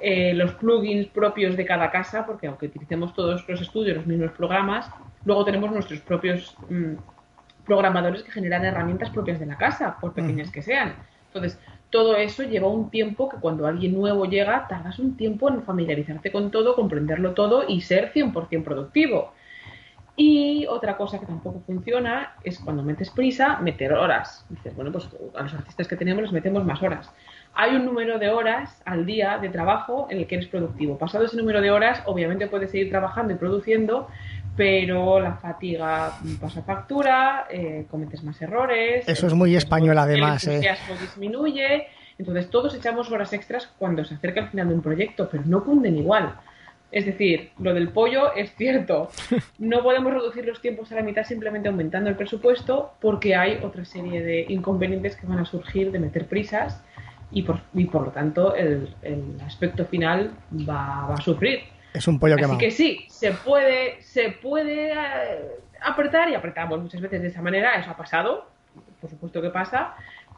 eh, los plugins propios de cada casa, porque aunque utilicemos todos los estudios los mismos programas, luego tenemos nuestros propios mm, programadores que generan herramientas propias de la casa, por pequeñas que sean. Entonces, todo eso lleva un tiempo que cuando alguien nuevo llega, tardas un tiempo en familiarizarte con todo, comprenderlo todo y ser 100% productivo. Y otra cosa que tampoco funciona es cuando metes prisa, meter horas. Dices, bueno, pues a los artistas que tenemos les metemos más horas. Hay un número de horas al día de trabajo en el que eres productivo. Pasado ese número de horas, obviamente puedes seguir trabajando y produciendo, pero la fatiga pasa factura, eh, cometes más errores. Eso es muy español, además, El eh. entusiasmo disminuye. Entonces todos echamos horas extras cuando se acerca el final de un proyecto, pero no cunden igual. Es decir, lo del pollo es cierto. No podemos reducir los tiempos a la mitad simplemente aumentando el presupuesto porque hay otra serie de inconvenientes que van a surgir de meter prisas y por, y por lo tanto el, el aspecto final va, va a sufrir. Es un pollo Así quemado. que sí, se puede, se puede eh, apretar y apretamos muchas veces de esa manera, eso ha pasado, por supuesto que pasa,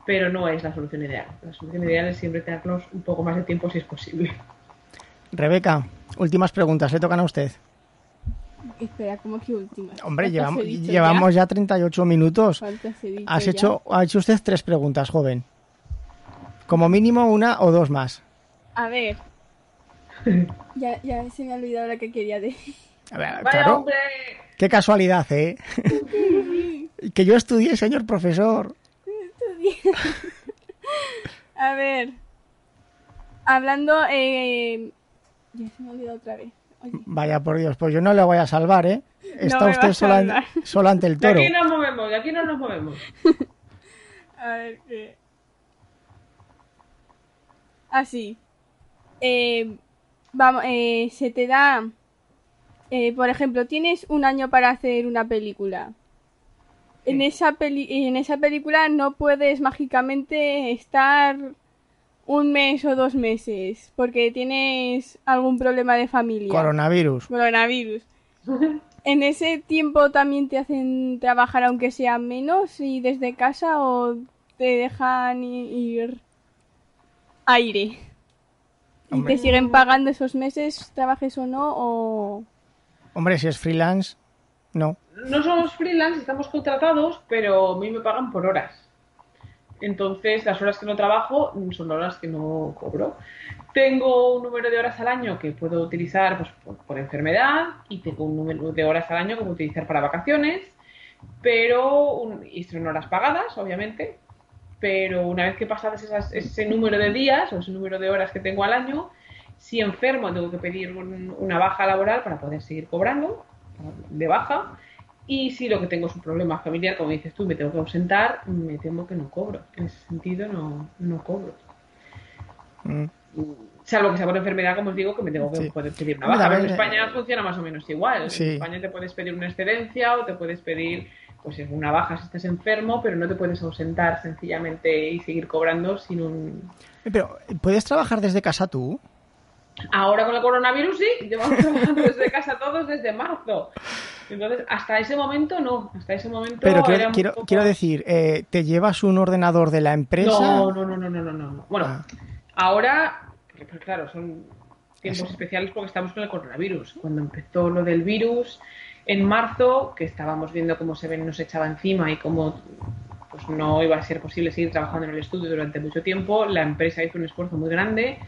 pero no es la solución ideal. La solución ideal es siempre tenernos un poco más de tiempo si es posible. Rebeca, últimas preguntas, le tocan a usted. Espera, ¿cómo que última? Hombre, ¿Cuántas llevamos, llevamos ya 38 minutos. ¿Cuántas he dicho Has ya? hecho, ha hecho usted tres preguntas, joven. Como mínimo una o dos más. A ver. Ya, ya se me ha olvidado lo que quería decir. A ver, ¡Vaya claro, hombre! qué casualidad, ¿eh? que yo estudié, señor profesor. A ver. Hablando, eh... Ya se me ha olvidado otra vez. Oye, Vaya por Dios, pues yo no le voy a salvar, ¿eh? Está me usted sola, sola ante el De toro. aquí nos movemos, de aquí no nos movemos. a ver qué. Así. Eh, vamos, eh, se te da, eh, por ejemplo, tienes un año para hacer una película. En esa, peli en esa película no puedes mágicamente estar un mes o dos meses porque tienes algún problema de familia. Coronavirus. Coronavirus. ¿En ese tiempo también te hacen trabajar aunque sea menos y desde casa o te dejan ir aire? ¿Y te siguen pagando esos meses, trabajes o no? O... Hombre, si es freelance, no. No somos freelance, estamos contratados, pero a mí me pagan por horas. Entonces, las horas que no trabajo son horas que no cobro. Tengo un número de horas al año que puedo utilizar pues, por, por enfermedad y tengo un número de horas al año que puedo utilizar para vacaciones, pero un, y son horas pagadas, obviamente. Pero una vez que pasadas esas- ese número de días o ese número de horas que tengo al año, si enfermo tengo que pedir un- una baja laboral para poder seguir cobrando de baja. Y si lo que tengo es un problema familiar, como dices tú, me tengo que ausentar, me temo que no cobro. En ese sentido, no, no cobro. Mm. Salvo que sea por enfermedad, como os digo, que me tengo que Sí. poder pedir una baja. a Pero en ver, España eh, funciona más o menos igual. Sí. En España te puedes pedir una excedencia o te puedes pedir pues una baja si estás enfermo, pero no te puedes ausentar sencillamente y seguir cobrando sin un... Eh, Pero, ¿puedes trabajar desde casa tú? Ahora con el coronavirus sí, llevamos trabajando desde casa todos desde marzo. Entonces, hasta ese momento no, hasta ese momento Pero quiero, quiero, poco- quiero decir, eh, ¿te llevas un ordenador de la empresa? No, no, no, no, no, no, no. Bueno, Ah. ahora, pues, claro, son tiempos Eso. especiales porque estamos con el coronavirus. Cuando empezó lo del virus, en marzo, que estábamos viendo cómo se ven, nos echaba encima y cómo pues no iba a ser posible seguir trabajando en el estudio durante mucho tiempo, la empresa hizo un esfuerzo muy grande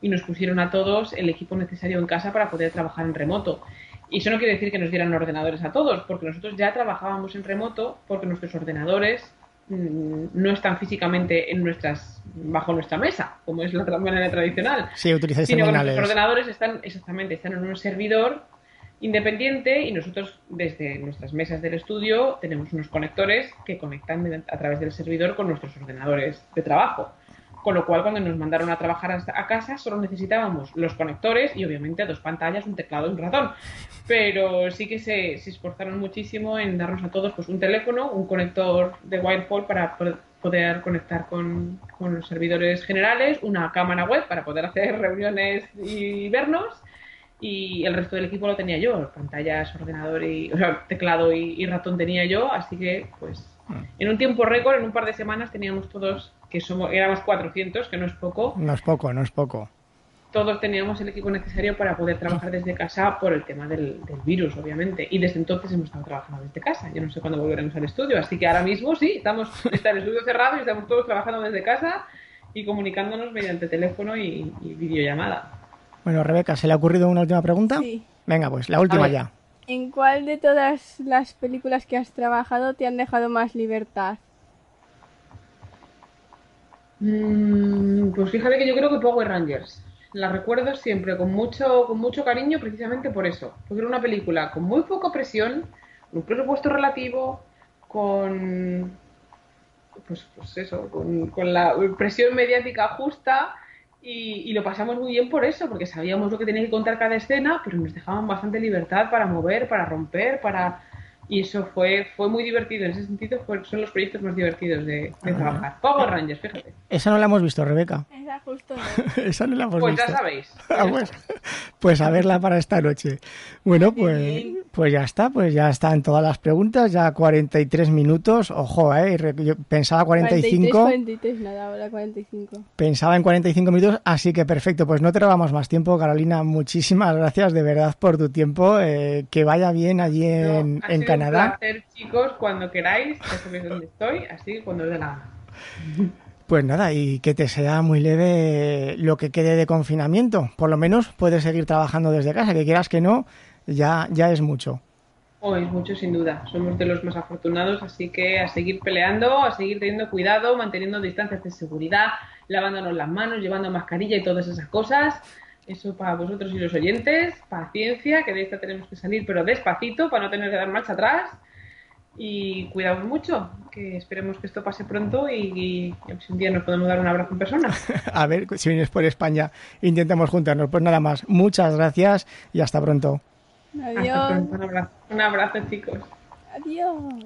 y nos pusieron a todos el equipo necesario en casa para poder trabajar en remoto. Y eso no quiere decir que nos dieran ordenadores a todos, porque nosotros ya trabajábamos en remoto porque nuestros ordenadores mm, no están físicamente en nuestras bajo nuestra mesa, como es la manera tradicional, Sí, utilizáis sino que nuestros ordenadores están exactamente están en un servidor independiente y nosotros desde nuestras mesas del estudio tenemos unos conectores que conectan a través del servidor con nuestros ordenadores de trabajo. Con lo cual, cuando nos mandaron a trabajar a casa, solo necesitábamos los conectores y obviamente dos pantallas, un teclado y un ratón. Pero sí que se, se esforzaron muchísimo en darnos a todos pues, un teléfono, un conector de Wirefall para poder conectar con, con los servidores generales, una cámara web para poder hacer reuniones y vernos y el resto del equipo lo tenía yo, pantallas, ordenador y, o sea, teclado y, y ratón tenía yo, así que pues en un tiempo récord, en un par de semanas teníamos todos, que somos, éramos 400, que no es poco, No es poco, no es poco. todos teníamos el equipo necesario para poder trabajar desde casa por el tema del, del virus, obviamente, y desde entonces hemos estado trabajando desde casa, yo no sé cuándo volveremos al estudio, así que ahora mismo sí, estamos, está el estudio cerrado y estamos todos trabajando desde casa y comunicándonos mediante teléfono y, y videollamada. Bueno, Rebeca, ¿se le ha ocurrido una última pregunta? Sí. Venga, pues la última ya. ¿En cuál de todas las películas que has trabajado te han dejado más libertad? Mm, pues fíjate que yo creo que Power Rangers. La recuerdo siempre con mucho, con mucho cariño precisamente por eso. Porque era una película con muy poca presión, con un presupuesto relativo, con pues, pues eso, con, con la presión mediática justa y, y lo pasamos muy bien por eso, porque sabíamos lo que tenía que contar cada escena, pero nos dejaban bastante libertad para mover, para romper, para y eso fue fue muy divertido. En ese sentido, fue- son los proyectos más divertidos de, de trabajar. Power Rangers, fíjate. Esa no la hemos visto, Rebeca. Esa justo no. Esa no la hemos Pues visto. ya sabéis. Ah, pues, pues a verla para esta noche. Bueno, pues, pues ya está, pues ya están todas las preguntas, ya 43 minutos. Ojo, eh, yo pensaba 45, 43, 43, nada, ahora 45. pensaba en 45 minutos, así que perfecto, pues no te robamos más tiempo, Carolina. Muchísimas gracias de verdad por tu tiempo. eh, que vaya bien allí en, No, ha en sido Canadá. Un placer, chicos, cuando queráis, ya sabéis dónde estoy, así cuando os dé la. Pues nada, y que te sea muy leve lo que quede de confinamiento. Por lo menos puedes seguir trabajando desde casa, que quieras que no, ya, ya es mucho. Oh, es mucho sin duda. Somos de los más afortunados, así que a seguir peleando, a seguir teniendo cuidado, manteniendo distancias de seguridad, lavándonos las manos, llevando mascarilla y todas esas cosas. Eso para vosotros y los oyentes. Paciencia, que de esta tenemos que salir, pero despacito, para no tener que dar marcha atrás. Y cuidaos mucho, que esperemos que esto pase pronto y, si un día nos podemos dar un abrazo en persona. A ver, si vienes por España, intentamos juntarnos. Pues nada más, muchas gracias y hasta pronto. Adiós. Un abrazo, un abrazo chicos. Adiós.